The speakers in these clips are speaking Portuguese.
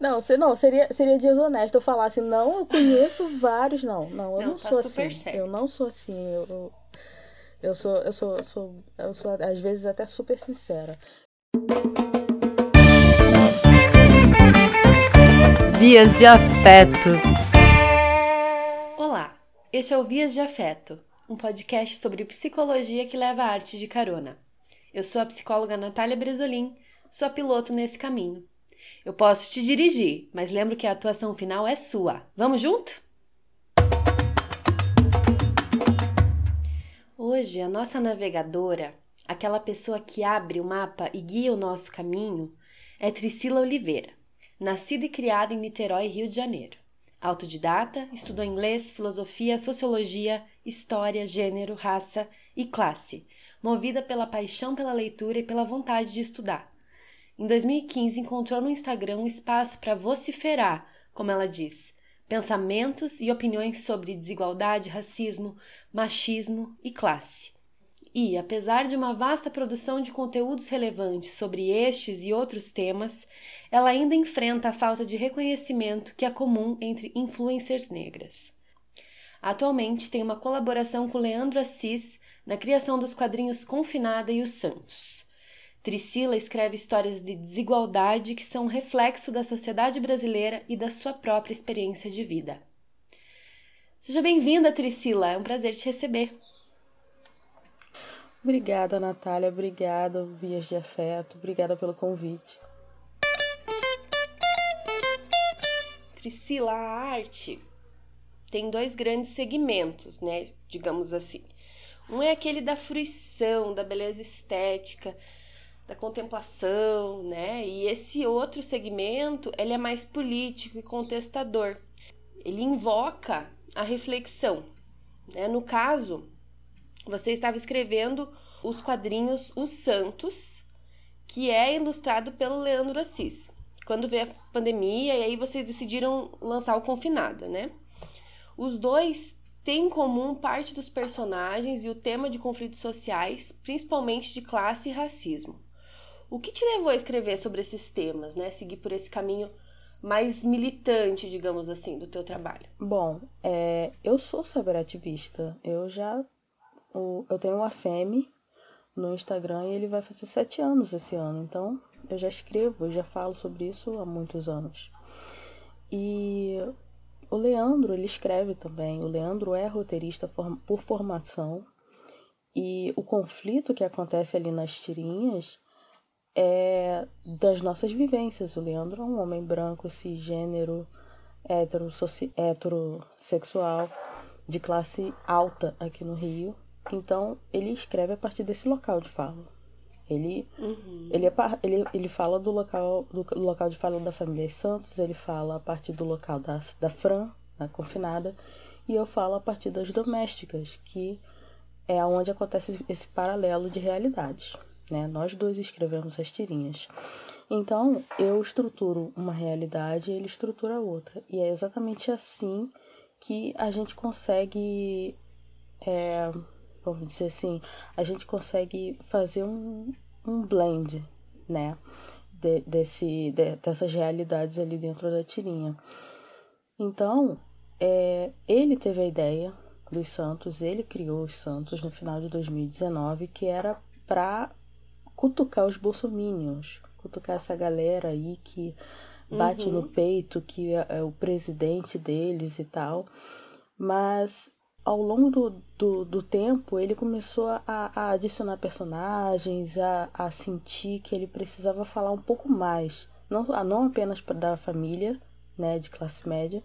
Não, se, não seria, seria desonesto eu falar assim, não, eu conheço vários. Não, não, eu não, não tá sou assim. Certo. Eu não sou assim. Eu, eu, eu sou, eu sou, eu sou, eu sou, às vezes, até super sincera. Vias de Afeto. Olá, este é o Vias de Afeto, um podcast sobre psicologia que leva a arte de carona. Eu sou a psicóloga Natália Bresolim, sou piloto nesse caminho. Eu posso te dirigir, mas lembro que a atuação final é sua. Vamos junto? Hoje, a nossa navegadora, aquela pessoa que abre o mapa e guia o nosso caminho, é Tricila Oliveira, nascida e criada em Niterói, Rio de Janeiro. Autodidata, estudou inglês, filosofia, sociologia, história, gênero, raça e classe, movida pela paixão pela leitura e pela vontade de estudar. Em 2015, encontrou no Instagram um espaço para vociferar, como ela diz, pensamentos e opiniões sobre desigualdade, racismo, machismo e classe. E, apesar de uma vasta produção de conteúdos relevantes sobre estes e outros temas, ela ainda enfrenta a falta de reconhecimento que é comum entre influencers negras. Atualmente tem uma colaboração com Leandro Assis na criação dos quadrinhos Confinada e os Santos. Tricila escreve histórias de desigualdade que são um reflexo da sociedade brasileira e da sua própria experiência de vida. Seja bem-vinda, Tricila. É um prazer te receber. Obrigada, Natália. Obrigada, Vias de Afeto. Obrigada pelo convite. Tricila, a arte tem dois grandes segmentos, né? Digamos assim. Um é aquele da fruição, da beleza estética, da contemplação, né? E esse outro segmento, ele é mais político e contestador. Ele invoca a reflexão. Né? No caso, você estava escrevendo os quadrinhos Os Santos, que é ilustrado pelo Leandro Assis. Quando veio a pandemia, e aí vocês decidiram lançar o Confinada, né? Os dois têm em comum parte dos personagens e o tema de conflitos sociais, principalmente de classe e racismo. O que te levou a escrever sobre esses temas, né? Seguir por esse caminho mais militante, digamos assim, do teu trabalho? Bom, é, eu sou cyberativista. Eu já eu tenho o FEME no Instagram e ele vai fazer sete anos esse ano. Então, eu já escrevo, eu já falo sobre isso há muitos anos. E o Leandro, ele escreve também. O Leandro é roteirista por formação. E o conflito que acontece ali nas tirinhas é das nossas vivências. O Leandro é um homem branco, cisgênero, heterossexual, de classe alta aqui no Rio. Então, ele escreve a partir desse local de fala. Ele, uhum. ele, é, ele, ele fala do local, do local de fala da família Santos, ele fala a partir do local da, da Fran, da confinada, e eu falo a partir das domésticas, que é onde acontece esse paralelo de realidades né? Nós dois escrevemos as tirinhas. Então, eu estruturo uma realidade e ele estrutura outra. E é exatamente assim que a gente consegue, é, vamos dizer assim, a gente consegue fazer um, um blend, né? De, desse, de, dessas realidades ali dentro da tirinha. Então, é, ele teve a ideia dos Santos, ele criou os Santos no final de 2019, que era para cutucar os bolsominions, cutucar essa galera aí que bate uhum. no peito, que é, é, o presidente deles e tal. Mas ao longo do, do, do tempo, ele começou a, a adicionar personagens, a, a sentir que ele precisava falar um pouco mais. Não, não apenas da família, né, de classe média,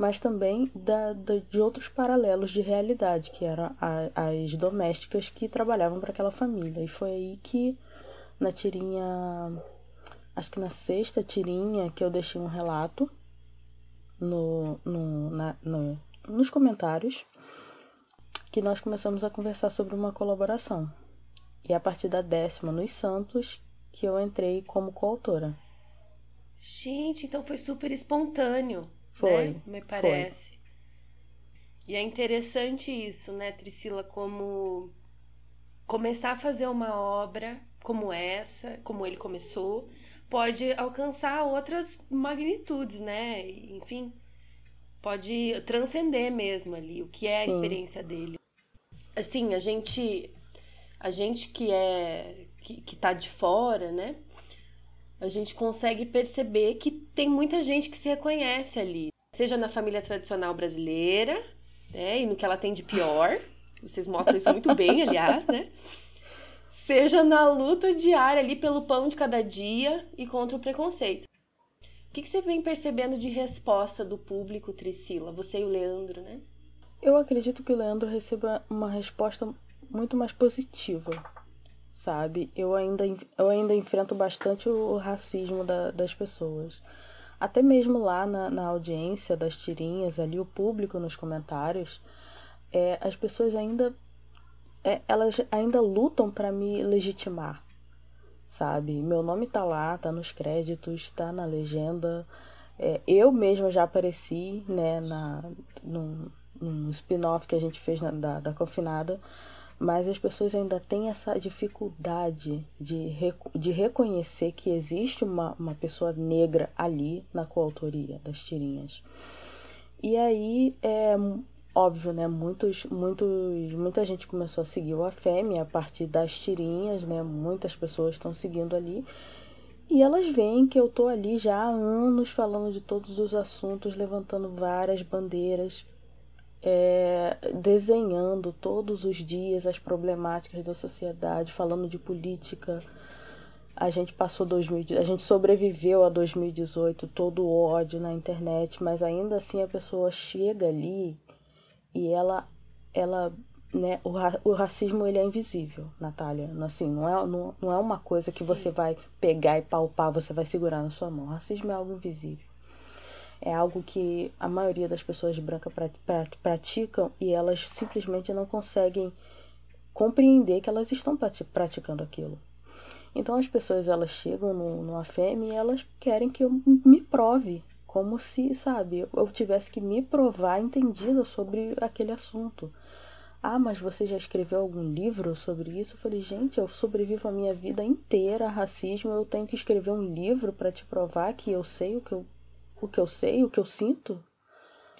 mas também da, da, de outros paralelos de realidade, que eram a, as domésticas que trabalhavam para aquela família. E foi aí que, na tirinha, acho que na sexta tirinha, que eu deixei um relato no, no, na, no, nos comentários, que nós começamos a conversar sobre uma colaboração. E a partir da décima, nos Santos, que eu entrei como coautora. Gente, então foi super espontâneo. Foi. Né? Me parece. Foi. E é interessante isso, né, Priscila, como começar a fazer uma obra como essa, como ele começou, pode alcançar outras magnitudes, né? Enfim, pode transcender mesmo ali o que é Sim. a experiência dele. Assim, a gente a gente que é que, que tá de fora, né? A gente consegue perceber que tem muita gente que se reconhece ali, seja na família tradicional brasileira, né, e no que ela tem de pior. Vocês mostram isso muito bem, aliás, né? Seja na luta diária ali pelo pão de cada dia e contra o preconceito. O que, que você vem percebendo de resposta do público, Trisila? Você e o Leandro, né? Eu acredito que o Leandro receba uma resposta muito mais positiva, sabe? Eu ainda, eu ainda enfrento bastante o racismo da, das pessoas. Até mesmo lá na, na audiência das tirinhas, ali o público nos comentários, é, as pessoas ainda é, elas ainda lutam para me legitimar, sabe? Meu nome tá lá, tá nos créditos, tá na legenda. É, eu mesma já apareci, né, na, num, num spin-off que a gente fez na, da, da Confinada, mas as pessoas ainda têm essa dificuldade de, de reconhecer que existe uma, uma pessoa negra ali na coautoria das tirinhas. E aí, é óbvio, né? Muitos, muitos, muita gente começou a seguir o AFEM a partir das tirinhas, né? Muitas pessoas estão seguindo ali. E elas veem que eu tô ali já há anos falando de todos os assuntos, levantando várias bandeiras, é, desenhando todos os dias as problemáticas da sociedade, falando de política. A gente passou 2000, a gente sobreviveu a 2018, todo o ódio na internet, mas ainda assim a pessoa chega ali e ela ela né, o, o racismo ele é invisível, Natália. Assim, não é, não, não é uma coisa que Sim. você vai pegar e palpar, você vai segurar na sua mão. O racismo é algo invisível é algo que a maioria das pessoas brancas praticam e elas simplesmente não conseguem compreender que elas estão praticando aquilo. Então as pessoas elas chegam no, no AFEM e elas querem que eu me prove, como se, sabe, eu tivesse que me provar entendida sobre aquele assunto. Ah, mas você já escreveu algum livro sobre isso? Eu falei, gente, eu sobrevivo a minha vida inteira a racismo, eu tenho que escrever um livro para te provar que eu sei o que eu o que eu sei, o que eu sinto,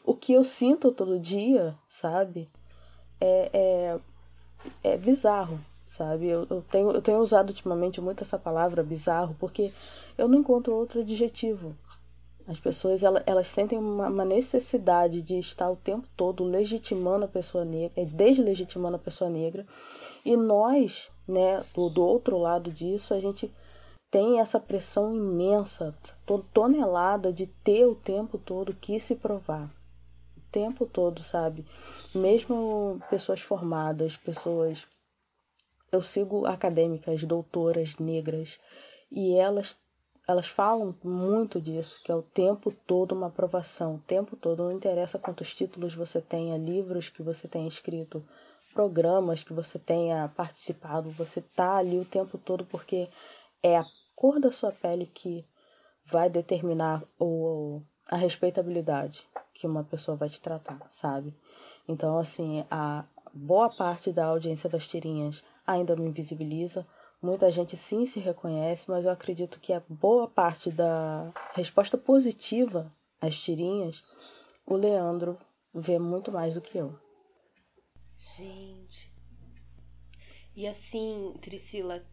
o que eu sinto todo dia, sabe? É, é, é bizarro, sabe? Eu, eu, tenho, eu tenho usado ultimamente muito essa palavra bizarro porque eu não encontro outro adjetivo. As pessoas elas, elas sentem uma, uma, necessidade de estar o tempo todo legitimando a pessoa negra, é, deslegitimando a pessoa negra. E nós, né, do, do outro lado disso, a gente tem essa pressão imensa, tonelada de ter o tempo todo que se provar. O tempo todo, sabe? Mesmo pessoas formadas, pessoas. Eu sigo acadêmicas, doutoras negras, e elas elas falam muito disso, que é o tempo todo uma aprovação, o tempo todo, não interessa quantos títulos você tenha, livros que você tenha escrito, programas que você tenha participado, você tá ali o tempo todo porque é a cor da sua pele que vai determinar o, a respeitabilidade que uma pessoa vai te tratar, sabe? Então, assim, a boa parte da audiência das tirinhas ainda me invisibiliza. Muita gente sim se reconhece, mas eu acredito que a boa parte da resposta positiva às tirinhas, o Leandro vê muito mais do que eu. Gente. E assim, Trisila,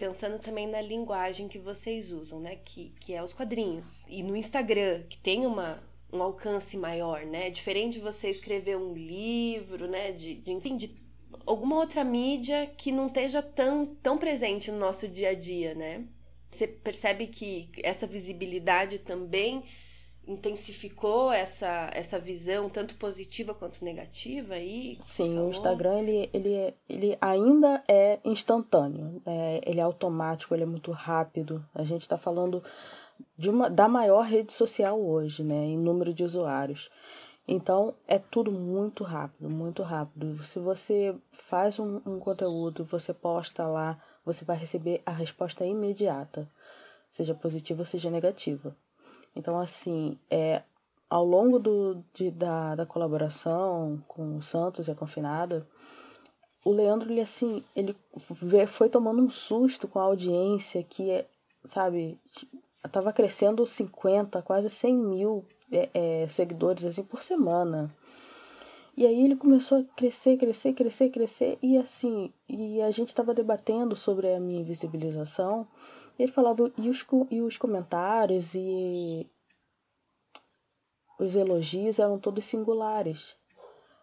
pensando também na linguagem que vocês usam, né? Que, que é os quadrinhos. E no Instagram, que tem uma, um alcance maior, né? Diferente de você escrever um livro, né? De, de, enfim, de alguma outra mídia que não esteja tão, tão presente no nosso dia a dia, né? Você percebe que essa visibilidade também intensificou essa, essa visão, tanto positiva quanto negativa aí? Sim, o Instagram ele, ele, ele ainda é instantâneo, é, ele é automático, ele é muito rápido. A gente está falando de uma, da maior rede social hoje, né, em número de usuários. Então é tudo muito rápido, muito rápido. Se você faz um, um conteúdo, você posta lá, você vai receber a resposta imediata, seja positiva ou seja negativa. Então, assim, é, ao longo do, de, da, da colaboração com o Santos e a Confinada, o Leandro, ele, assim, ele foi tomando um susto com a audiência que é, sabe, tava crescendo 50, quase 100 mil é, é, seguidores assim por semana. E aí ele começou a crescer, crescer, crescer, crescer. E assim, e a gente estava debatendo sobre a minha invisibilização. Ele falava, e os, e os comentários e os elogios eram todos singulares.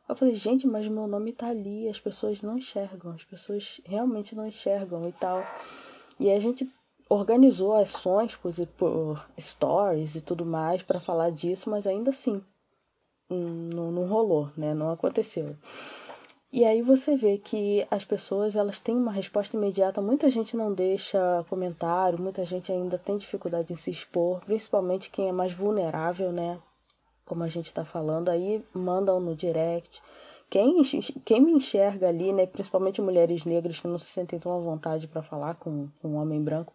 Eu falei, gente, mas meu nome tá ali, as pessoas não enxergam, as pessoas realmente não enxergam e tal. E a gente organizou ações por, por stories e tudo mais para falar disso, mas ainda assim não, não rolou, né? Não aconteceu. E aí você vê que as pessoas elas têm uma resposta imediata. Muita gente não deixa comentário, muita gente ainda tem dificuldade em se expor, principalmente quem é mais vulnerável, né? Como a gente está falando, aí mandam no direct. Quem, quem me enxerga ali, né? Principalmente mulheres negras que não se sentem tão à vontade para falar com, com um homem branco,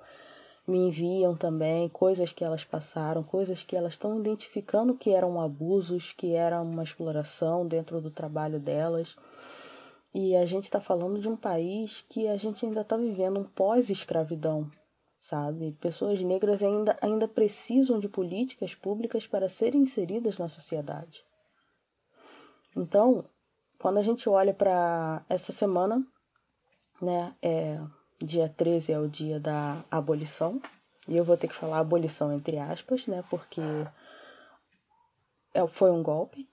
me enviam também coisas que elas passaram, coisas que elas estão identificando que eram abusos, que era uma exploração dentro do trabalho delas. E a gente está falando de um país que a gente ainda está vivendo um pós-escravidão, sabe? Pessoas negras ainda, ainda precisam de políticas públicas para serem inseridas na sociedade. Então, quando a gente olha para essa semana, né, é, dia 13 é o dia da abolição. E eu vou ter que falar abolição entre aspas, né? Porque é, foi um golpe.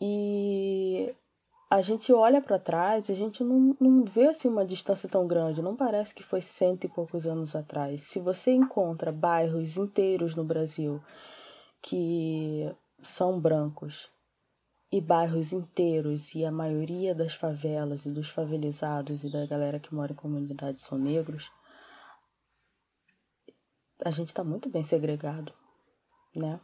E a gente olha para trás a gente não, não vê assim uma distância tão grande. Não parece que foi cento e poucos anos atrás. Se você encontra bairros inteiros no Brasil que são brancos e bairros inteiros e a maioria das favelas e dos favelizados e da galera que mora em comunidades são negros, a gente está muito bem segregado, né?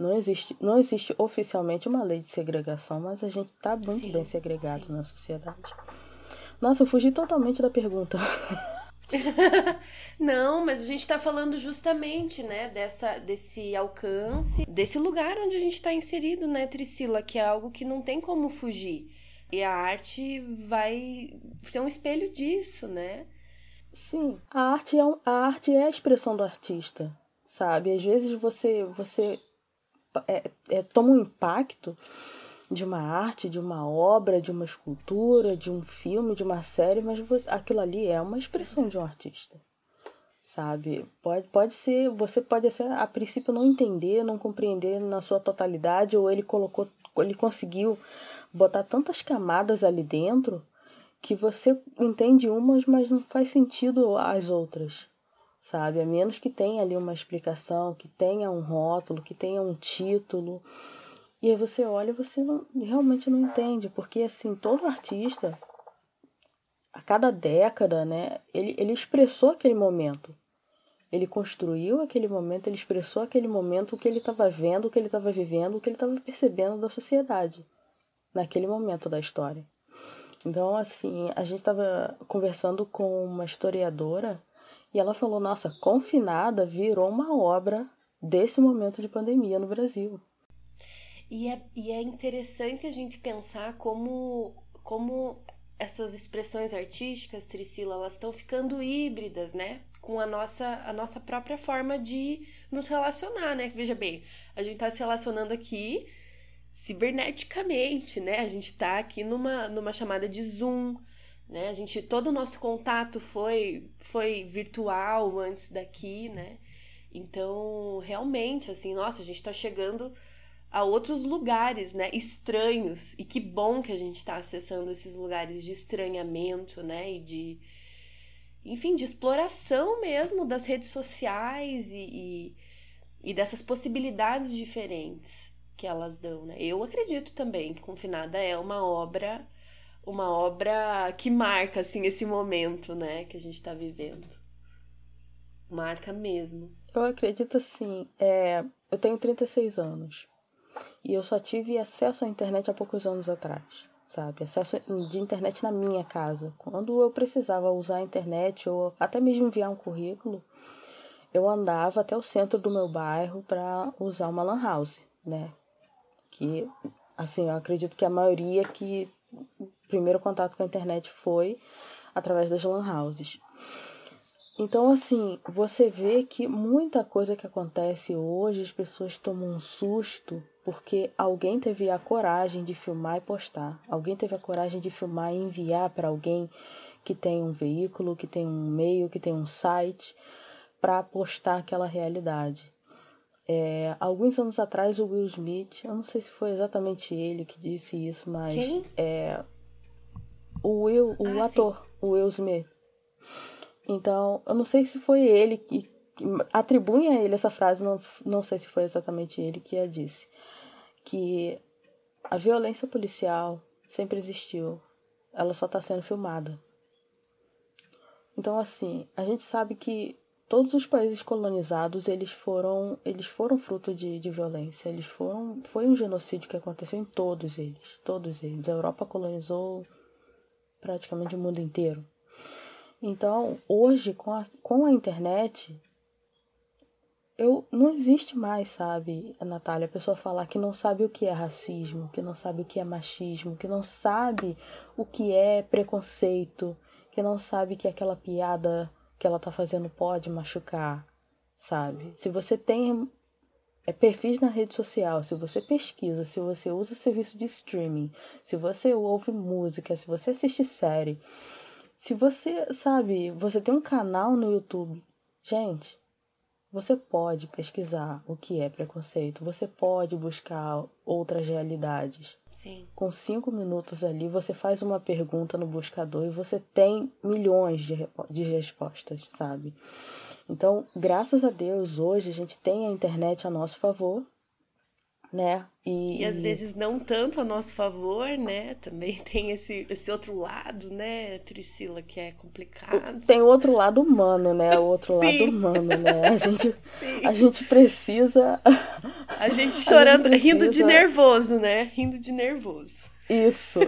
Não existe, não existe oficialmente uma lei de segregação, mas a gente está muito sim, bem segregado sim. na sociedade. Nossa, eu fugi totalmente da pergunta. Não, mas a gente está falando justamente, né, dessa, desse alcance, desse lugar onde a gente está inserido, né, Tricila, que é algo que não tem como fugir. E a arte vai ser um espelho disso, né? Sim, a arte é, um, a arte é a expressão do artista, sabe? Às vezes você, você é, é, toma um impacto de uma arte, de uma obra, de uma escultura, de um filme, de uma série, mas aquilo ali é uma expressão de um artista. Sabe? Pode, pode ser, você pode ser, a princípio não entender, não compreender na sua totalidade, ou ele colocou, ele conseguiu botar tantas camadas ali dentro que você entende umas, mas não faz sentido as outras. Sabe? A menos que tenha ali uma explicação, que tenha um rótulo, que tenha um título e aí você olha e você não, realmente não entende, porque assim, todo artista, a cada década, né, ele, ele expressou aquele momento. Ele construiu aquele momento, ele expressou aquele momento, o que ele estava vendo, o que ele estava vivendo, o que ele estava percebendo da sociedade, naquele momento da história. Então, assim, a gente estava conversando com uma historiadora e ela falou: nossa, Confinada virou uma obra desse momento de pandemia no Brasil. E é, e é interessante a gente pensar como, como essas expressões artísticas, Tricila, elas estão ficando híbridas, né? Com a nossa, a nossa própria forma de nos relacionar, né? Veja bem, a gente está se relacionando aqui ciberneticamente, né? A gente está aqui numa, numa chamada de Zoom, né? A gente, todo o nosso contato foi, foi virtual antes daqui, né? Então, realmente, assim, nossa, a gente está chegando a outros lugares, né, estranhos. E que bom que a gente está acessando esses lugares de estranhamento, né, e de enfim, de exploração mesmo das redes sociais e, e, e dessas possibilidades diferentes que elas dão, né? Eu acredito também que Confinada é uma obra uma obra que marca assim esse momento, né, que a gente está vivendo. Marca mesmo. Eu acredito assim, é, eu tenho 36 anos. E eu só tive acesso à internet há poucos anos atrás, sabe? Acesso de internet na minha casa. Quando eu precisava usar a internet ou até mesmo enviar um currículo, eu andava até o centro do meu bairro para usar uma lan house, né? Que, assim, eu acredito que a maioria que primeiro contato com a internet foi através das lan houses. Então, assim, você vê que muita coisa que acontece hoje, as pessoas tomam um susto porque alguém teve a coragem de filmar e postar. Alguém teve a coragem de filmar e enviar para alguém que tem um veículo, que tem um meio, que tem um site, para postar aquela realidade. É, alguns anos atrás, o Will Smith, eu não sei se foi exatamente ele que disse isso, mas. Quem? É, o Will, o Ah, ator, o Will Smith. Então, eu não sei se foi ele que. que atribuem a ele essa frase, não, não sei se foi exatamente ele que a disse. Que a violência policial sempre existiu, ela só está sendo filmada. Então, assim, a gente sabe que todos os países colonizados, eles foram, eles foram fruto de, de violência. Eles foram, foi um genocídio que aconteceu em todos eles, todos eles. A Europa colonizou praticamente o mundo inteiro. Então, hoje, com a, com a internet, eu não existe mais, sabe, Natália, a pessoa falar que não sabe o que é racismo, que não sabe o que é machismo, que não sabe o que é preconceito, que não sabe que aquela piada que ela tá fazendo pode machucar, sabe? Se você tem é, perfis na rede social, se você pesquisa, se você usa serviço de streaming, se você ouve música, se você assiste série, se você, sabe, você tem um canal no YouTube, gente, você pode pesquisar o que é preconceito, você pode buscar outras realidades. Sim. Com cinco minutos ali, você faz uma pergunta no buscador e você tem milhões de, de respostas, sabe? Então, graças a Deus, hoje a gente tem a internet a nosso favor, né? E, E às vezes não tanto a nosso favor, né? Também tem esse, esse outro lado, né, Priscila, que é complicado. tem o outro lado humano, né? O outro Sim. lado humano, né? A gente, Sim. a gente precisa. A gente chorando, gente rindo de precisa- nervoso, né? Rindo de nervoso. Isso.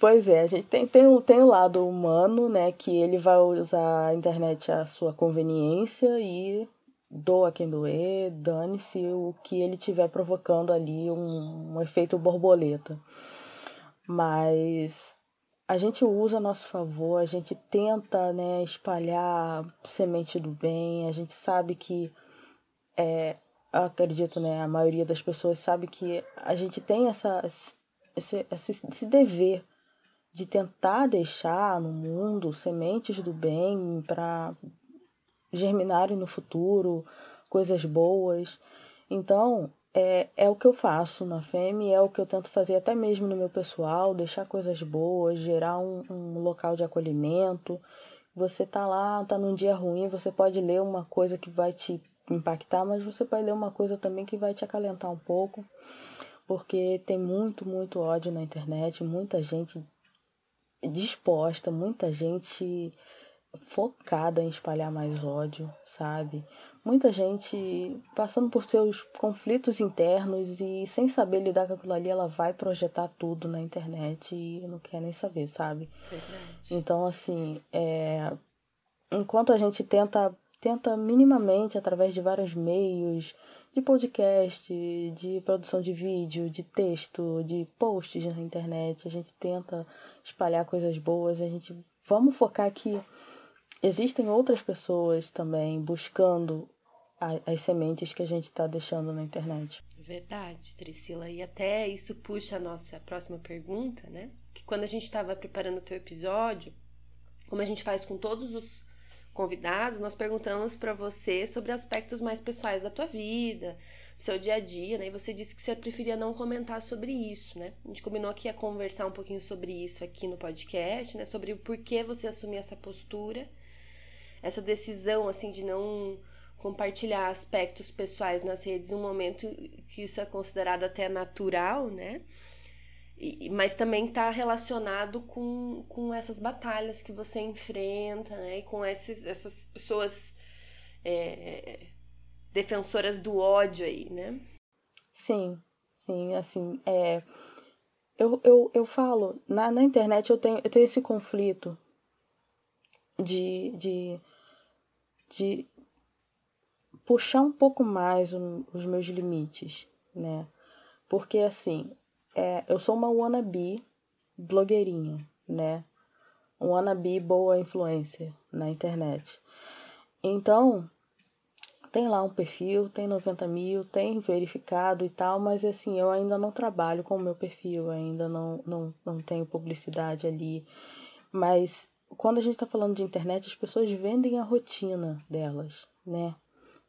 Pois é, a gente tem, tem, o, tem o lado humano, né? Que ele vai usar a internet à sua conveniência e doa quem doer, dane-se o que ele tiver provocando ali, um, um efeito borboleta. Mas a gente usa a nosso favor, a gente tenta, né, espalhar semente do bem, a gente sabe que é, acredito, né, a maioria das pessoas sabe que a gente tem essa, esse, esse, esse dever de tentar deixar no mundo sementes do bem para germinarem no futuro, coisas boas. Então, é, é o que eu faço na FEME, é o que eu tento fazer até mesmo no meu pessoal, deixar coisas boas, gerar um, um local de acolhimento. Você tá lá, tá num dia ruim, você pode ler uma coisa que vai te impactar, mas você pode ler uma coisa também que vai te acalentar um pouco, porque tem muito, muito ódio na internet, muita gente disposta, muita gente focada em espalhar mais ódio, sabe? Muita gente passando por seus conflitos internos e sem saber lidar com aquilo ali, ela vai projetar tudo na internet e não quer nem saber, sabe? Verdade. Então, assim, é... enquanto a gente tenta, tenta minimamente, através de vários meios, de podcast, de produção de vídeo, de texto, de posts na internet, a gente tenta espalhar coisas boas, a gente vamos focar que existem outras pessoas também buscando as sementes que a gente está deixando na internet. Verdade, Priscila. E até isso puxa a nossa próxima pergunta, né? Que quando a gente estava preparando o teu episódio, como a gente faz com todos os convidados, nós perguntamos para você sobre aspectos mais pessoais da tua vida, do seu dia a dia, né? E você disse que você preferia não comentar sobre isso, né? A gente combinou aqui a conversar um pouquinho sobre isso aqui no podcast, né? Sobre o porquê você assumir essa postura, essa decisão, assim, de não compartilhar aspectos pessoais nas redes num momento que isso é considerado até natural, né? Mas também está relacionado com, com essas batalhas que você enfrenta, né? E com esses, essas pessoas é, defensoras do ódio aí, né? Sim, sim, assim, é. Eu, eu, eu falo, na, na internet eu tenho, eu tenho esse conflito de, de, de puxar um pouco mais o- os meus limites, né? Porque, assim, é, eu sou uma wannabe blogueirinha, né? wannabe boa influência na internet. Então, tem lá um perfil, tem 90 mil, tem verificado e tal, mas assim, eu ainda não trabalho com o meu perfil, ainda não, não, não tenho publicidade ali. Mas quando a gente está falando de internet, as pessoas vendem a rotina delas, né?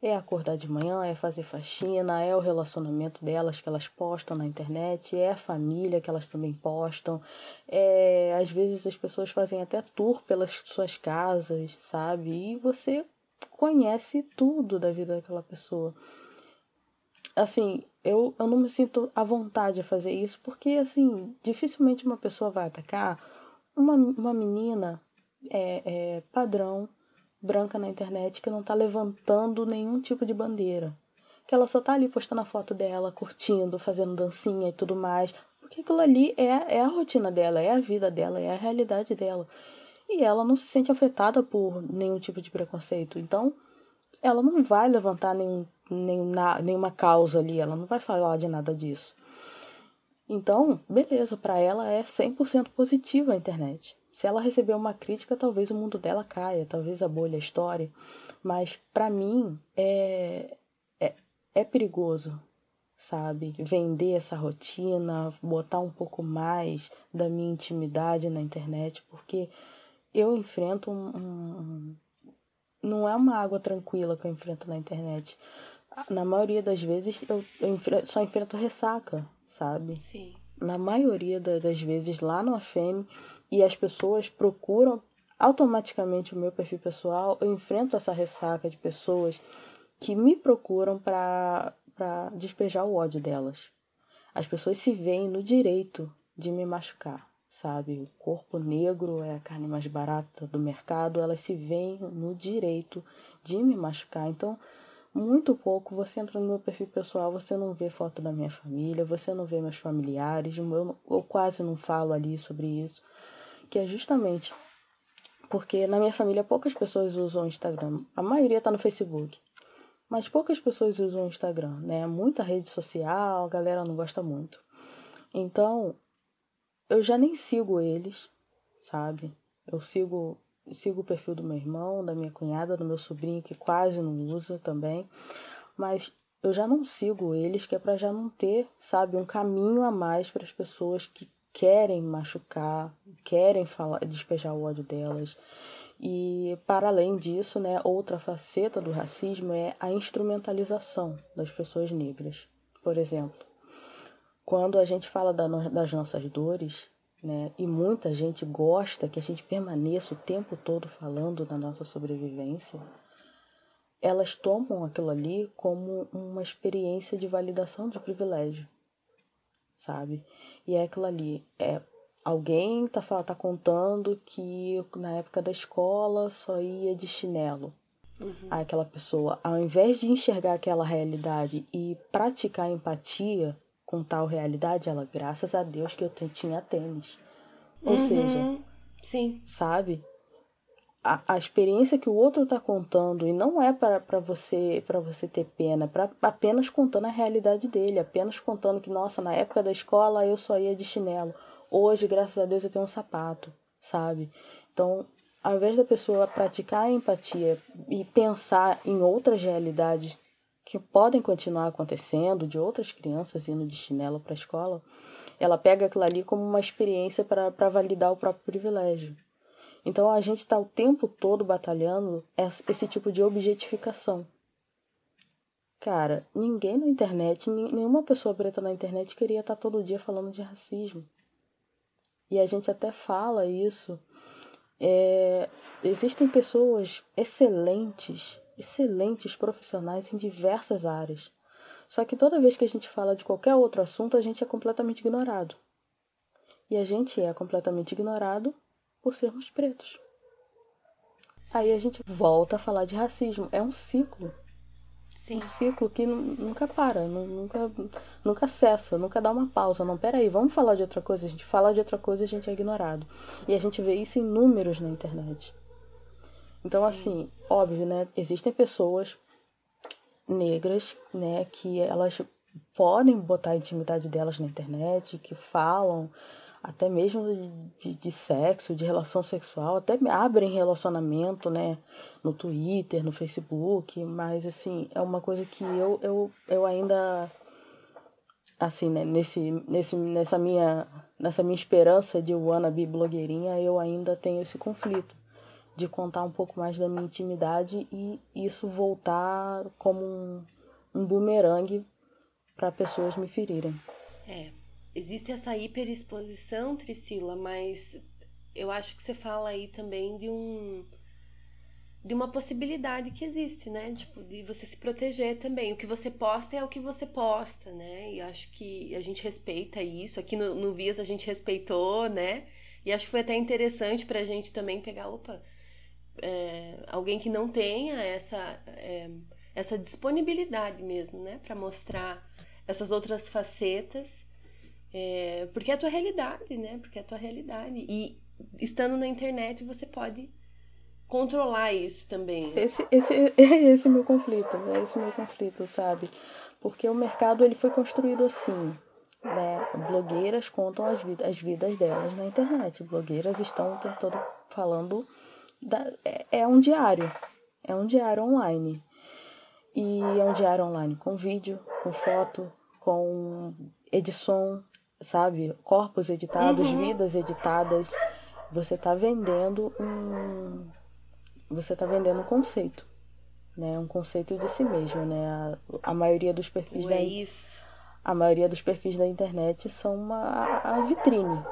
É acordar de manhã, é fazer faxina, é o relacionamento delas que elas postam na internet, é a família que elas também postam. É, às vezes as pessoas fazem até tour pelas suas casas, sabe? E você conhece tudo da vida daquela pessoa. Assim, eu, eu não me sinto à vontade a fazer isso, porque, assim, dificilmente uma pessoa vai atacar uma, uma menina é, é, padrão, branca na internet, que não tá levantando nenhum tipo de bandeira. Que ela só tá ali postando a foto dela, curtindo, fazendo dancinha e tudo mais. Porque aquilo ali é, é a rotina dela, é a vida dela, é a realidade dela e ela não se sente afetada por nenhum tipo de preconceito. Então, ela não vai levantar nenhum, nenhum, nenhuma causa ali, ela não vai falar de nada disso. Então, beleza, para ela é 100% positiva a internet. Se ela receber uma crítica, talvez o mundo dela caia, talvez a bolha estoure. Mas para mim é, é, é perigoso, sabe? Vender essa rotina, botar um pouco mais da minha intimidade na internet, porque eu enfrento um, um, Não é uma água tranquila que eu enfrento na internet. Na maioria das vezes eu, eu enfrento, só enfrento ressaca, sabe? Sim. Na maioria da, das vezes lá no AFEM e as pessoas procuram automaticamente o meu perfil pessoal, eu enfrento essa ressaca de pessoas que me procuram para despejar o ódio delas. As pessoas se veem no direito de me machucar sabe? O corpo negro é a carne mais barata do mercado, elas se veem no direito de me machucar. Então, muito pouco você entra no meu perfil pessoal, você não vê foto da minha família, você não vê meus familiares, eu, eu quase não falo ali sobre isso, que é justamente porque na minha família poucas pessoas usam o Instagram, a maioria está no Facebook. Mas poucas pessoas usam o Instagram, né? Muita rede social, a galera não gosta muito. Então, eu já nem sigo eles, sabe? Eu sigo sigo o perfil do meu irmão, da minha cunhada, do meu sobrinho que quase não usa também, mas eu já não sigo eles, que é para já não ter, sabe, um caminho a mais para as pessoas que querem machucar, querem falar, despejar o ódio delas. E para além disso, né, outra faceta do racismo é a instrumentalização das pessoas negras. Por exemplo, quando a gente fala das nossas dores, né, e muita gente gosta que a gente permaneça o tempo todo falando da nossa sobrevivência, elas tomam aquilo ali como uma experiência de validação de privilégio, sabe? E é aquilo ali, é alguém tá, tá contando que na época da escola só ia de chinelo. Uhum. aquela pessoa, ao invés de enxergar aquela realidade e praticar empatia, com tal realidade, ela, graças a Deus que eu tinha tênis. Ou uhum. seja, sim. sabe? A, a experiência que o outro está contando e não é para você para você ter pena, para apenas contando a realidade dele, apenas contando que nossa, na época da escola eu só ia de chinelo. Hoje, graças a Deus, eu tenho um sapato, sabe? Então, ao invés da pessoa praticar a empatia e pensar em outras realidades que podem continuar acontecendo, de outras crianças indo de chinelo para a escola, ela pega aquilo ali como uma experiência para validar o próprio privilégio. Então a gente está o tempo todo batalhando esse tipo de objetificação. Cara, ninguém na internet, nenhuma pessoa preta na internet queria estar tá todo dia falando de racismo. E a gente até fala isso. É, existem pessoas excelentes excelentes profissionais em diversas áreas. Só que toda vez que a gente fala de qualquer outro assunto, a gente é completamente ignorado. E a gente é completamente ignorado por sermos pretos. Sim. Aí a gente volta a falar de racismo. É um ciclo. Sim. Um ciclo que nunca para, nunca, nunca cessa, nunca dá uma pausa. Não, peraí, vamos falar de outra coisa. A gente fala de outra coisa e a gente é ignorado. E a gente vê isso em números na internet. Então, Sim. assim, óbvio, né? Existem pessoas negras, né, que elas podem botar a intimidade delas na internet, que falam até mesmo de, de sexo, de relação sexual, até abrem relacionamento, né? No Twitter, no Facebook, mas assim, é uma coisa que eu, eu, eu ainda assim, né, nesse, nesse, nessa, minha, nessa minha esperança de wannabe blogueirinha, eu ainda tenho esse conflito de contar um pouco mais da minha intimidade e isso voltar como um, um bumerangue para pessoas me ferirem. É, existe essa hiperexposição, Trisila, mas eu acho que você fala aí também de um de uma possibilidade que existe, né? Tipo, de você se proteger também. O que você posta é o que você posta, né? E acho que a gente respeita isso. Aqui no, no Vias a gente respeitou, né? E acho que foi até interessante pra gente também pegar, opa, é, alguém que não tenha essa, é, essa disponibilidade mesmo, né? Pra mostrar essas outras facetas. É, porque é a tua realidade, né? Porque é a tua realidade. E estando na internet você pode controlar isso também. Esse, esse, é esse meu conflito, é esse meu conflito, sabe? Porque o mercado ele foi construído assim, né? Blogueiras contam as, vid as vidas delas na internet. Blogueiras estão o tempo todo falando. Da, é, é um diário. É um diário online. E é um diário online com vídeo, com foto, com edição, sabe? Corpos editados, uhum. vidas editadas. Você está vendendo um, você está vendendo um conceito, né? Um conceito de si mesmo, né? A, a maioria dos perfis Ué, da isso. a maioria dos perfis da internet são uma a, a vitrine,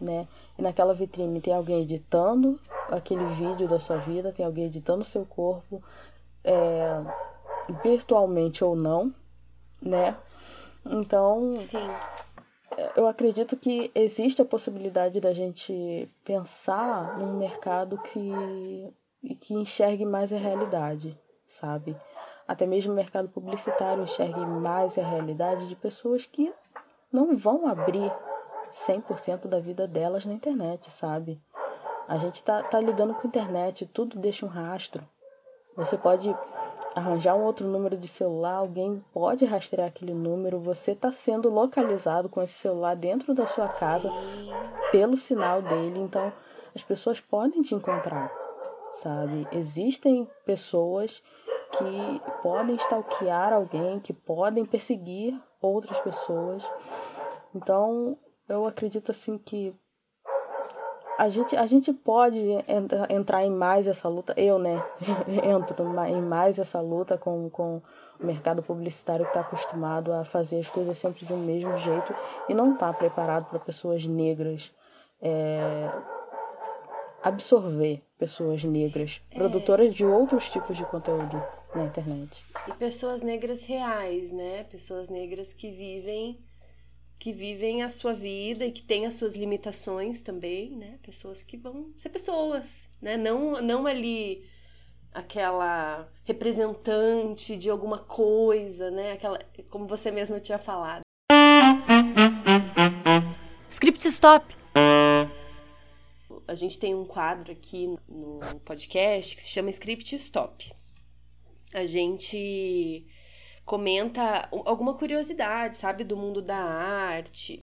né? E naquela vitrine tem alguém editando aquele vídeo da sua vida, tem alguém editando o seu corpo, é, virtualmente ou não, né? Então, Sim. eu acredito que existe a possibilidade da gente pensar num mercado que que enxergue mais a realidade, sabe? Até mesmo o mercado publicitário enxergue mais a realidade de pessoas que não vão abrir 100% da vida delas na internet, sabe? A gente tá, tá lidando com a internet, tudo deixa um rastro. Você pode arranjar um outro número de celular, alguém pode rastrear aquele número, você está sendo localizado com esse celular dentro da sua casa Sim. pelo sinal dele, então as pessoas podem te encontrar sabe? Existem pessoas que podem stalkear alguém, que podem perseguir outras pessoas. Então, eu acredito assim que a gente, a gente pode entra, entrar em mais essa luta, eu, né, entro em mais essa luta com, com o mercado publicitário que está acostumado a fazer as coisas sempre de um mesmo jeito e não está preparado para pessoas negras é, absorver pessoas negras, é. produtoras de outros tipos de conteúdo na internet. E pessoas negras reais, né? Pessoas negras que vivem que vivem a sua vida e que têm as suas limitações também, né? Pessoas que vão ser pessoas, né? Não não ali aquela representante de alguma coisa, né? Aquela como você mesmo tinha falado. Script stop a gente tem um quadro aqui no podcast que se chama Script Stop. A gente comenta alguma curiosidade, sabe, do mundo da arte.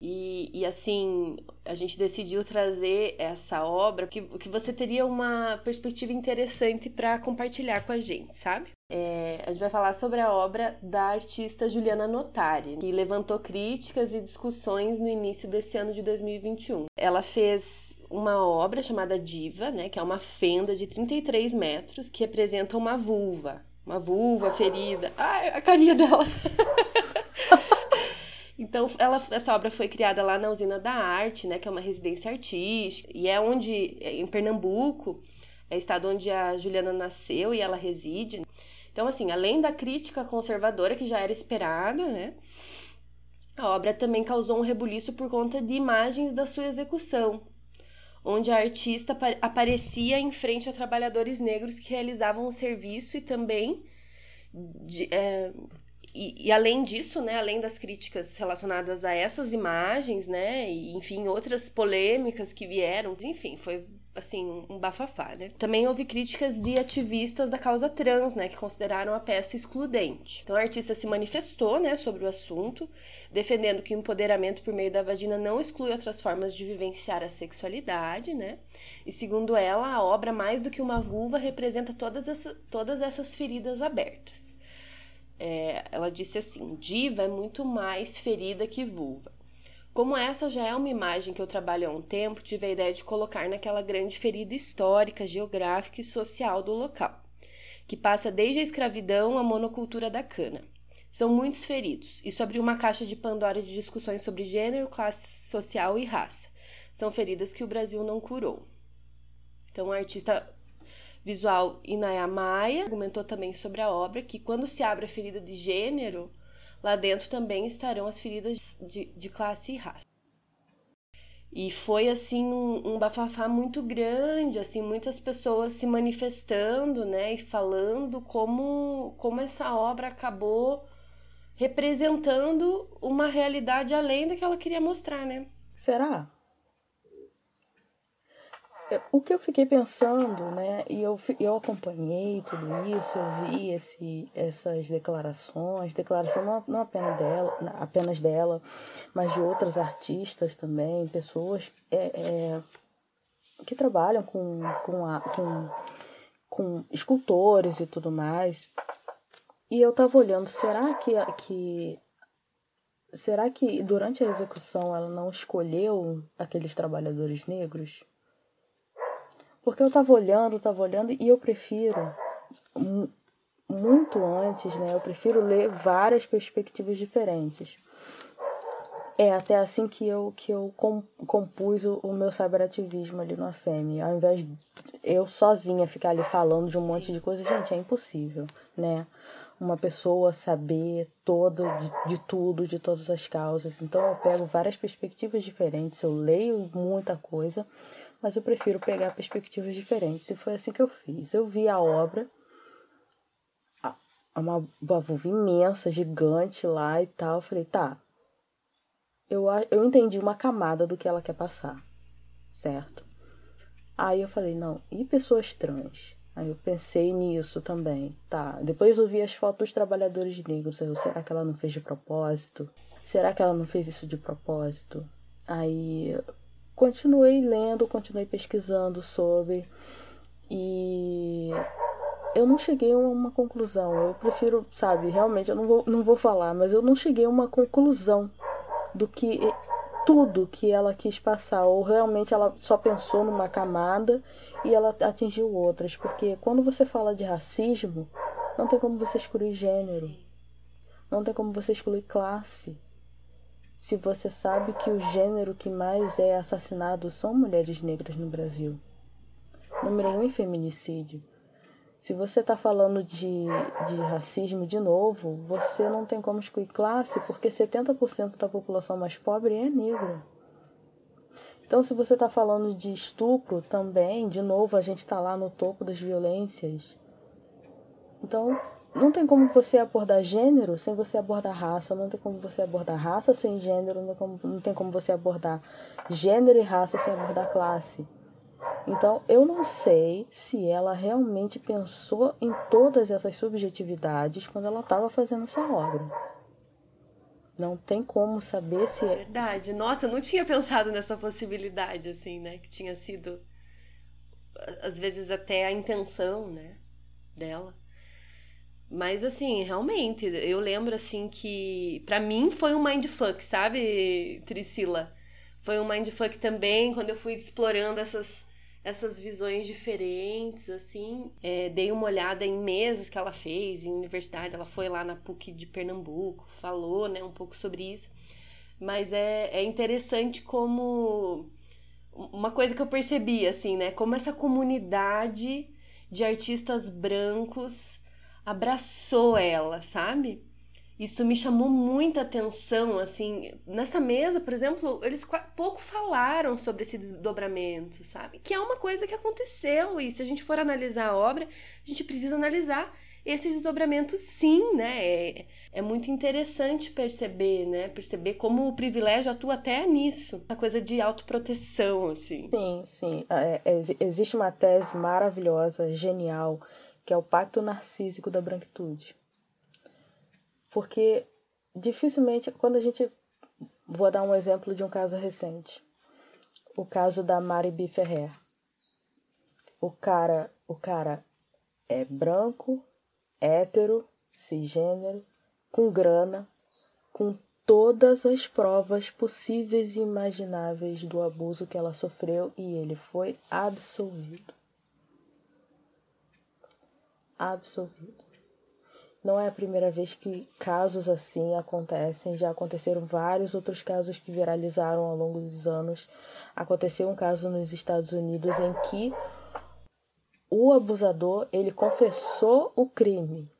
E, e assim, a gente decidiu trazer essa obra que, que você teria uma perspectiva interessante para compartilhar com a gente, sabe? É, a gente vai falar sobre a obra da artista Juliana Notari, que levantou críticas e discussões no início desse ano de 2021. Ela fez uma obra chamada Diva, né, que é uma fenda de 33 metros que representa uma vulva, uma vulva ferida. Ai, a carinha dela! Então, ela, essa obra foi criada lá na Usina da Arte, né, que é uma residência artística, e é onde, em Pernambuco, é o estado onde a Juliana nasceu e ela reside. Então, assim, além da crítica conservadora que já era esperada, né? A obra também causou um rebuliço por conta de imagens da sua execução, onde a artista aparecia em frente a trabalhadores negros que realizavam o serviço e também de, é, e, e, além disso, né, além das críticas relacionadas a essas imagens, né, e enfim, outras polêmicas que vieram, enfim, foi assim, um bafafá, né? Também houve críticas de ativistas da causa trans, né, que consideraram a peça excludente. Então a artista se manifestou, né, sobre o assunto, defendendo que o empoderamento por meio da vagina não exclui outras formas de vivenciar a sexualidade, né? E segundo ela, a obra mais do que uma vulva representa todas, essa, todas essas feridas abertas. É, ela disse assim: diva é muito mais ferida que vulva. Como essa já é uma imagem que eu trabalho há um tempo, tive a ideia de colocar naquela grande ferida histórica, geográfica e social do local, que passa desde a escravidão à monocultura da cana. São muitos feridos. Isso abriu uma caixa de Pandora de discussões sobre gênero, classe social e raça. São feridas que o Brasil não curou. Então, o artista visual Inaya Maia argumentou também sobre a obra que quando se abre a ferida de gênero, Lá dentro também estarão as feridas de, de classe e raça. E foi assim um, um, bafafá muito grande, assim, muitas pessoas se manifestando, né, e falando como como essa obra acabou representando uma realidade além da que ela queria mostrar, né? Será? O que eu fiquei pensando, né, e eu, eu acompanhei tudo isso, eu vi esse, essas declarações, declaração não, não apenas, dela, apenas dela, mas de outras artistas também, pessoas é, é, que trabalham com, com, a, com, com escultores e tudo mais. E eu tava olhando, será que, que será que durante a execução ela não escolheu aqueles trabalhadores negros? Porque eu tava olhando, tava olhando e eu prefiro muito antes, né? Eu prefiro ler várias perspectivas diferentes. É até assim que eu que eu compus o, o meu cyberativismo ali no AFEM. Ao invés de eu sozinha ficar ali falando de um Sim. monte de coisa, gente, é impossível, né? Uma pessoa saber todo de, de tudo, de todas as causas. Então eu pego várias perspectivas diferentes, eu leio muita coisa mas eu prefiro pegar perspectivas diferentes. E foi assim que eu fiz. Eu vi a obra, uma, uma vulva imensa, gigante lá e tal. Eu falei, tá. Eu, eu entendi uma camada do que ela quer passar, certo? Aí eu falei, não, e pessoas trans? Aí eu pensei nisso também, tá. Depois eu vi as fotos dos trabalhadores negros. Eu, será que ela não fez de propósito? Será que ela não fez isso de propósito? Aí continuei lendo, continuei pesquisando sobre e eu não cheguei a uma conclusão. Eu prefiro, sabe, realmente eu não vou, não vou falar, mas eu não cheguei a uma conclusão do que tudo que ela quis passar, ou realmente ela só pensou numa camada e ela atingiu outras, porque quando você fala de racismo, não tem como você excluir gênero, não tem como você excluir classe, se você sabe que o gênero que mais é assassinado são mulheres negras no Brasil. Número um em feminicídio. Se você está falando de, de racismo de novo, você não tem como excluir classe, porque 70% da população mais pobre é negra. Então, se você está falando de estupro também, de novo, a gente está lá no topo das violências. Então, não tem como você abordar gênero sem você abordar raça, não tem como você abordar raça sem gênero, não tem como, não tem como você abordar gênero e raça sem abordar classe. Então, eu não sei se ela realmente pensou em todas essas subjetividades quando ela estava fazendo essa obra. Não tem como saber se. É verdade. Nossa, eu não tinha pensado nessa possibilidade, assim, né? Que tinha sido, às vezes, até a intenção, né? Dela. Mas assim, realmente, eu lembro assim que para mim foi um mindfuck, sabe, Trisila? Foi um mindfuck também quando eu fui explorando essas essas visões diferentes, assim. É, dei uma olhada em mesas que ela fez em universidade. Ela foi lá na PUC de Pernambuco, falou, né, um pouco sobre isso. Mas é, é interessante como uma coisa que eu percebi, assim, né, como essa comunidade de artistas brancos abraçou ela, sabe? Isso me chamou muita atenção, assim, nessa mesa, por exemplo, eles pouco falaram sobre esse desdobramento, sabe? Que é uma coisa que aconteceu e se a gente for analisar a obra, a gente precisa analisar esse desdobramento, sim, né? É, é muito interessante perceber, né? Perceber como o privilégio atua até nisso. A coisa de autoproteção, assim. Sim, sim. É, é, existe uma tese maravilhosa, genial, que é o pacto narcísico da branquitude. Porque dificilmente, quando a gente. Vou dar um exemplo de um caso recente. O caso da Mari B. Ferrer. O cara, o cara é branco, hétero, cisgênero, com grana, com todas as provas possíveis e imagináveis do abuso que ela sofreu e ele foi absolvido. Absolvido. Não é a primeira vez que casos assim acontecem, já aconteceram vários outros casos que viralizaram ao longo dos anos. Aconteceu um caso nos Estados Unidos em que o abusador ele confessou o crime.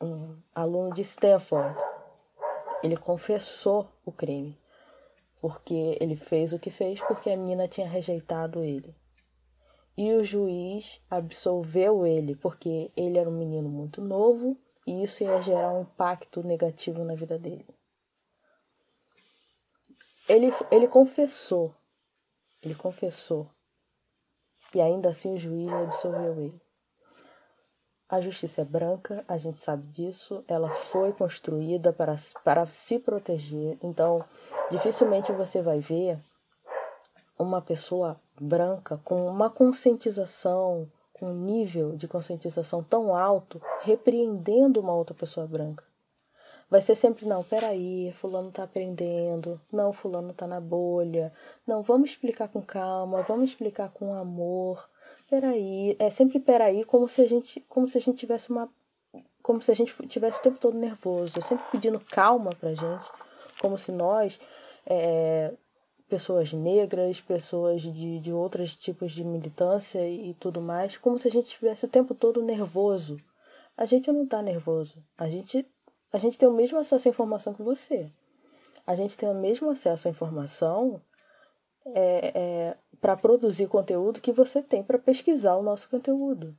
Um aluno de Stanford, ele confessou o crime porque ele fez o que fez porque a menina tinha rejeitado ele. E o juiz absolveu ele porque ele era um menino muito novo e isso ia gerar um impacto negativo na vida dele. Ele, ele confessou, ele confessou e ainda assim o juiz absolveu ele. A justiça é branca, a gente sabe disso, ela foi construída para, para se proteger, então dificilmente você vai ver uma pessoa branca com uma conscientização, com um nível de conscientização tão alto, repreendendo uma outra pessoa branca. Vai ser sempre, não, peraí, fulano tá aprendendo, não, fulano tá na bolha, não, vamos explicar com calma, vamos explicar com amor, peraí, é sempre peraí, como se a gente, como se a gente tivesse uma, como se a gente tivesse o tempo todo nervoso, sempre pedindo calma pra gente, como se nós, é, pessoas negras, pessoas de, de outros tipos de militância e tudo mais, como se a gente estivesse o tempo todo nervoso. A gente não tá nervoso, a gente a gente tem o mesmo acesso à informação que você. A gente tem o mesmo acesso à informação é, é, para produzir conteúdo que você tem para pesquisar o nosso conteúdo.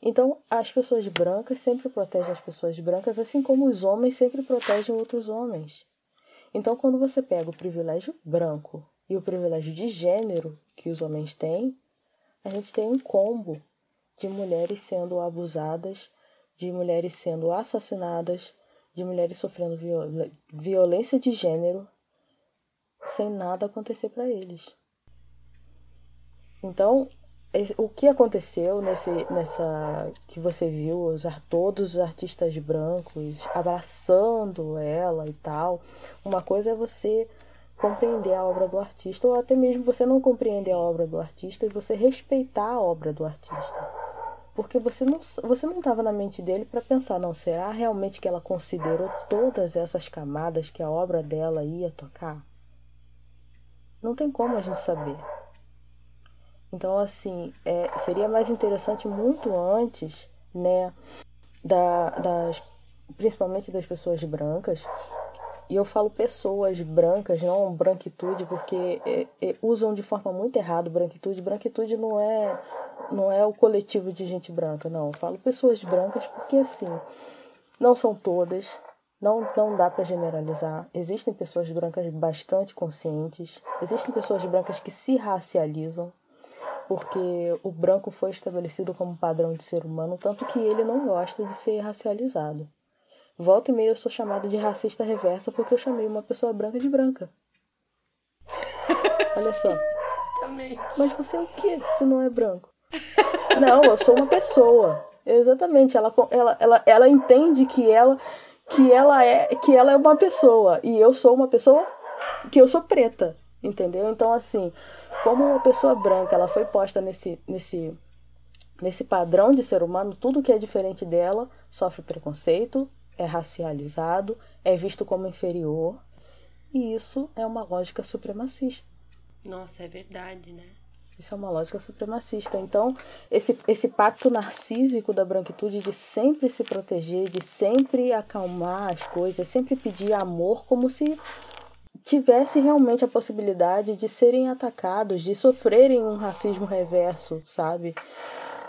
Então, as pessoas brancas sempre protegem as pessoas brancas, assim como os homens sempre protegem outros homens. Então, quando você pega o privilégio branco e o privilégio de gênero que os homens têm, a gente tem um combo de mulheres sendo abusadas de mulheres sendo assassinadas, de mulheres sofrendo viol violência de gênero, sem nada acontecer para eles. Então, o que aconteceu nesse, nessa que você viu os, todos os artistas brancos abraçando ela e tal, uma coisa é você compreender a obra do artista ou até mesmo você não compreender a obra do artista e você respeitar a obra do artista. Porque você não você não estava na mente dele para pensar, não, será realmente que ela considerou todas essas camadas que a obra dela ia tocar? Não tem como a gente saber. Então, assim, é, seria mais interessante muito antes, né, da, das, principalmente das pessoas brancas, e eu falo pessoas brancas, não branquitude, porque é, é, usam de forma muito errada branquitude. Branquitude não é não é o coletivo de gente branca, não. Eu falo pessoas brancas porque, assim, não são todas, não, não dá para generalizar. Existem pessoas brancas bastante conscientes, existem pessoas brancas que se racializam, porque o branco foi estabelecido como padrão de ser humano, tanto que ele não gosta de ser racializado. Volta e meia eu sou chamada de racista reversa porque eu chamei uma pessoa branca de branca. Olha só. Exatamente. Mas você é o que se não é branco? Não, eu sou uma pessoa. Exatamente. Ela, ela, ela, ela entende que ela que ela é que ela é uma pessoa e eu sou uma pessoa que eu sou preta, entendeu? Então assim, como uma pessoa branca, ela foi posta nesse nesse nesse padrão de ser humano, tudo que é diferente dela sofre preconceito, é racializado, é visto como inferior, e isso é uma lógica supremacista. Nossa, é verdade, né? Isso é uma lógica supremacista. Então, esse, esse pacto narcísico da branquitude de sempre se proteger, de sempre acalmar as coisas, sempre pedir amor, como se tivesse realmente a possibilidade de serem atacados, de sofrerem um racismo reverso, sabe?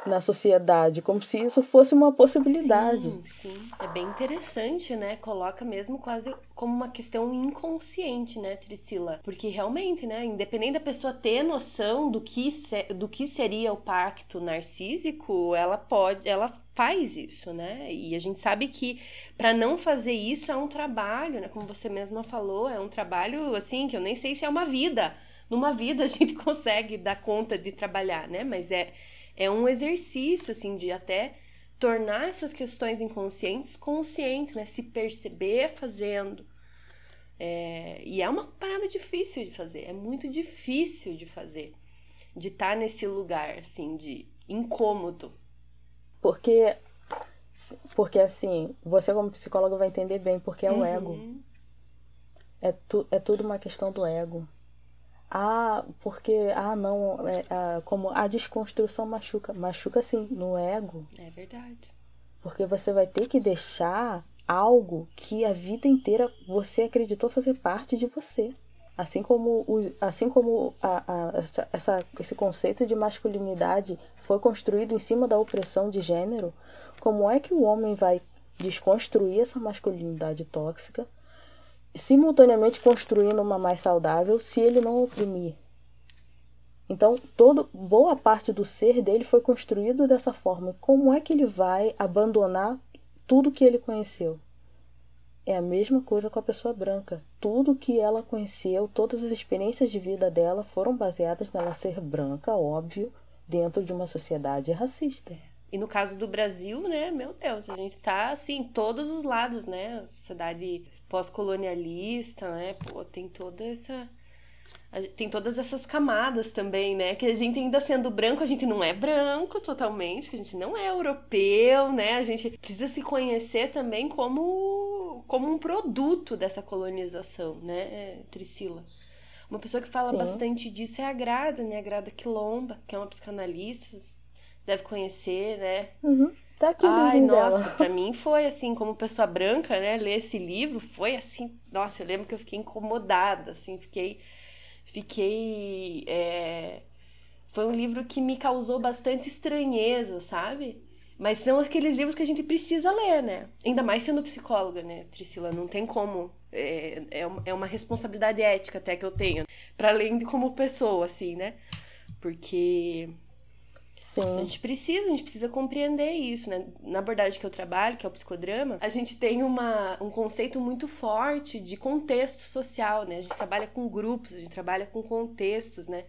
Na sociedade, como se isso fosse uma possibilidade. Sim, sim. É bem interessante, né? Coloca mesmo quase como uma questão inconsciente, né, Trisila? Porque realmente, né, independente da pessoa ter noção do que, se, do que seria o pacto narcísico, ela pode, ela faz isso, né? E a gente sabe que para não fazer isso é um trabalho, né? Como você mesma falou, é um trabalho assim que eu nem sei se é uma vida. Numa vida a gente consegue dar conta de trabalhar, né? Mas é é um exercício, assim, de até tornar essas questões inconscientes conscientes, né? Se perceber fazendo. É, e é uma parada difícil de fazer, é muito difícil de fazer. De estar tá nesse lugar, assim, de incômodo. Porque, porque assim, você como psicólogo vai entender bem, porque é o uhum. ego. É, tu, é tudo uma questão do ego. Ah, porque, ah, não, é, é, como a desconstrução machuca. Machuca sim, no ego. É verdade. Porque você vai ter que deixar algo que a vida inteira você acreditou fazer parte de você. Assim como, o, assim como a, a, essa, essa, esse conceito de masculinidade foi construído em cima da opressão de gênero, como é que o homem vai desconstruir essa masculinidade tóxica simultaneamente construindo uma mais saudável se ele não oprimir. Então, todo, boa parte do ser dele foi construído dessa forma. Como é que ele vai abandonar tudo que ele conheceu? É a mesma coisa com a pessoa branca. Tudo que ela conheceu, todas as experiências de vida dela foram baseadas nela ser branca, óbvio, dentro de uma sociedade racista. E no caso do Brasil, né, meu Deus, a gente tá assim, em todos os lados, né? Sociedade pós-colonialista, né? Pô, tem toda essa tem todas essas camadas também, né? Que a gente ainda sendo branco, a gente não é branco totalmente, porque a gente não é europeu, né? A gente precisa se conhecer também como, como um produto dessa colonização, né, Tricila? Uma pessoa que fala Sim. bastante disso é a Grada, né? A Grada Quilomba, que é uma psicanalista, deve conhecer, né? Uhum. Tá aqui Ai, nossa, dela. pra mim foi assim, como pessoa branca, né? Ler esse livro foi assim, nossa, eu lembro que eu fiquei incomodada, assim, fiquei. Fiquei. É... Foi um livro que me causou bastante estranheza, sabe? Mas são aqueles livros que a gente precisa ler, né? Ainda mais sendo psicóloga, né, Priscila? Não tem como. É, é, é uma responsabilidade ética até que eu tenho. para além de como pessoa, assim, né? Porque Sim. A gente precisa, a gente precisa compreender isso, né? Na abordagem que eu trabalho, que é o psicodrama, a gente tem uma, um conceito muito forte de contexto social, né? A gente trabalha com grupos, a gente trabalha com contextos, né?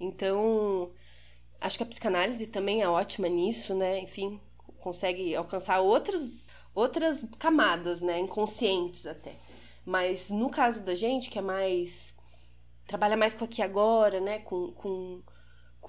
Então, acho que a psicanálise também é ótima nisso, né? Enfim, consegue alcançar outros, outras camadas, né? Inconscientes até. Mas no caso da gente, que é mais. trabalha mais com aqui agora, né? Com. com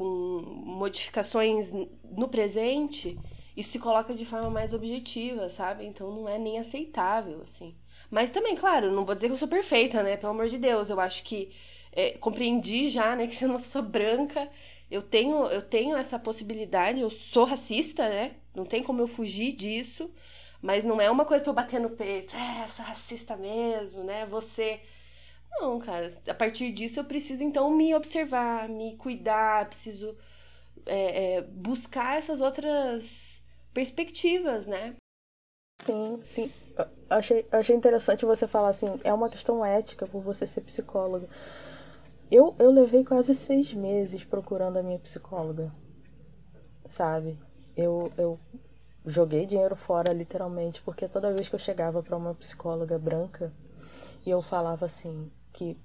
com modificações no presente, isso se coloca de forma mais objetiva, sabe? Então não é nem aceitável, assim. Mas também, claro, não vou dizer que eu sou perfeita, né? Pelo amor de Deus, eu acho que é, compreendi já, né, que sendo uma pessoa branca, eu tenho, eu tenho essa possibilidade, eu sou racista, né? Não tem como eu fugir disso, mas não é uma coisa pra eu bater no peito, é, sou racista mesmo, né? Você não, cara. A partir disso eu preciso então me observar, me cuidar, preciso é, é, buscar essas outras perspectivas, né? Sim, sim. Achei, achei interessante você falar assim, é uma questão ética por você ser psicóloga. Eu, eu levei quase seis meses procurando a minha psicóloga, sabe? Eu, eu joguei dinheiro fora, literalmente, porque toda vez que eu chegava para uma psicóloga branca e eu falava assim, que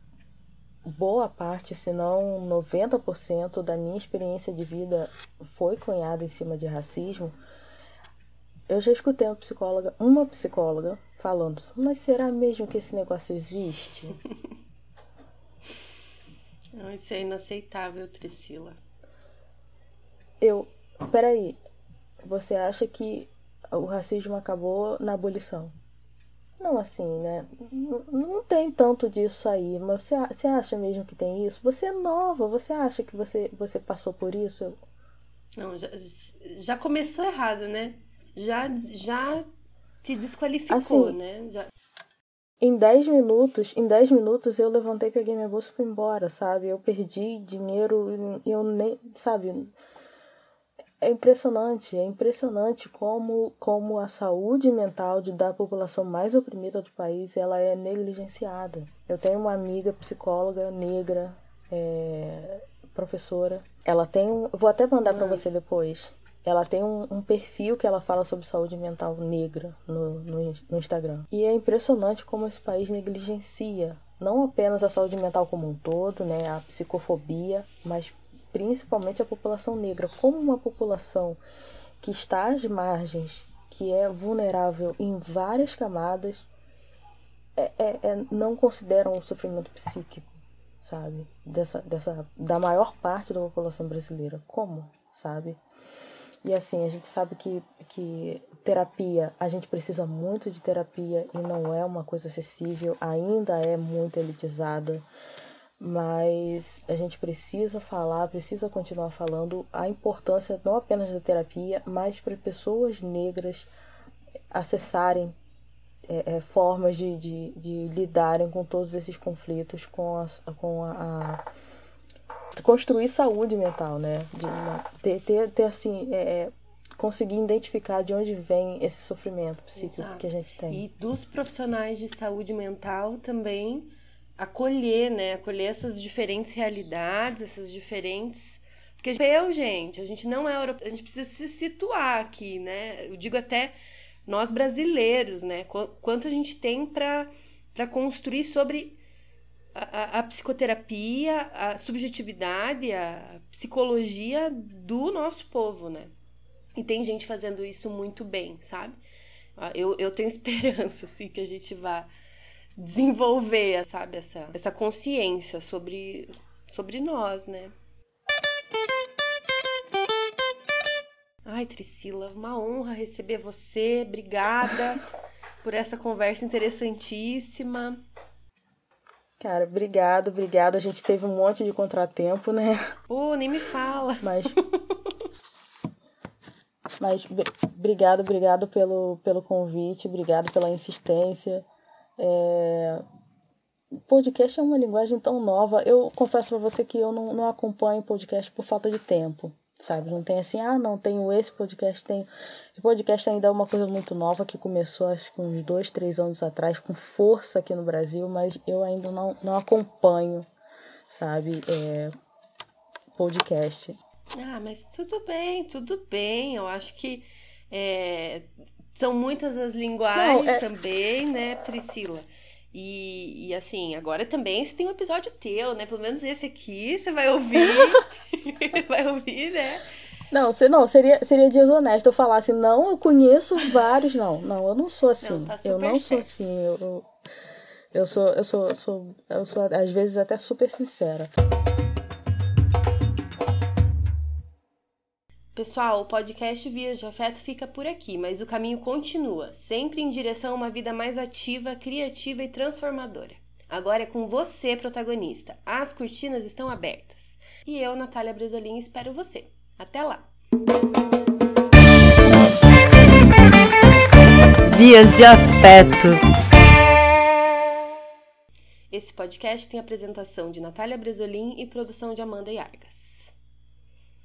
boa parte, se não 90% da minha experiência de vida foi cunhada em cima de racismo, eu já escutei uma psicóloga, uma psicóloga falando, mas será mesmo que esse negócio existe? Não, isso é inaceitável, Priscila. Eu, peraí, você acha que o racismo acabou na abolição? Não, assim, né? Não, não tem tanto disso aí, mas você, você acha mesmo que tem isso? Você é nova, você acha que você, você passou por isso? Não, já, já começou errado, né? Já, já te desqualificou, assim, né? Já... Em 10 minutos, em 10 minutos eu levantei, peguei minha bolsa e fui embora, sabe? Eu perdi dinheiro e eu nem, sabe? É impressionante, é impressionante como, como a saúde mental de, da população mais oprimida do país ela é negligenciada. Eu tenho uma amiga psicóloga negra, é, professora. Ela tem um. Vou até mandar para você depois. Ela tem um, um, perfil que ela fala sobre saúde mental negra no, no, no Instagram. E é impressionante como esse país negligencia não apenas a saúde mental como um todo, né, a psicofobia, mas principalmente a população negra, como uma população que está às margens, que é vulnerável em várias camadas, é, é, é, não consideram o sofrimento psíquico, sabe? Dessa, dessa, da maior parte da população brasileira. Como, sabe? E assim, a gente sabe que, que terapia, a gente precisa muito de terapia e não é uma coisa acessível, ainda é muito elitizada mas a gente precisa falar, precisa continuar falando a importância não apenas da terapia, mas para pessoas negras acessarem é, é, formas de, de, de, lidarem com todos esses conflitos, com a, com a, a construir saúde mental, né? De uma, ter, ter, ter assim, é, é conseguir identificar de onde vem esse sofrimento psíquico Exato. que a gente tem. E dos profissionais de saúde mental também acolher, né? Acolher essas diferentes realidades, essas diferentes. Porque eu, gente, a gente não é europeu, a gente precisa se situar aqui, né? Eu digo até nós brasileiros, né? Quanto a gente tem para construir sobre a, a, psicoterapia, a subjetividade, a psicologia do nosso povo, né? E tem gente fazendo isso muito bem, sabe? Eu, eu tenho esperança, assim, que a gente vá desenvolver, sabe, essa, essa consciência sobre, sobre nós, né? Ai, Trisila, uma honra receber você. Obrigada por essa conversa interessantíssima. Cara, obrigado, obrigado. A gente teve um monte de contratempo, né? Pô, nem me fala. Mas. Mas obrigado, obrigado pelo, pelo convite, obrigado pela insistência. É... Podcast é uma linguagem tão nova. Eu confesso para você que eu não, não acompanho podcast por falta de tempo, sabe? Não tem assim, ah, não tenho esse podcast, tenho. O podcast ainda é uma coisa muito nova que começou acho que uns dois, três anos atrás, com força aqui no Brasil, mas eu ainda não, não acompanho, sabe? É... Podcast. Ah, mas tudo bem, tudo bem. Eu acho que é, são muitas as linguagens Não, é... também, né, Priscila? E, e, assim, agora também você tem um episódio teu, né? Pelo menos esse aqui você vai ouvir. vai ouvir, né? Não, você, não seria, seria desonesto eu falar assim, não, eu conheço vários. Não, não, eu não sou assim. Não, tá eu não certo. sou assim. Eu, eu, eu, sou, eu sou, eu sou, eu sou, às vezes, até super sincera. Pessoal, o podcast Vias de Afeto fica por aqui, mas o caminho continua, sempre em direção a uma vida mais ativa, criativa e transformadora. Agora é com você, protagonista. As cortinas estão abertas. E eu, Natália Bresolim, espero você. Até lá! Vias de Afeto. Esse podcast tem apresentação de Natália Bresolim e produção de Amanda Yargas.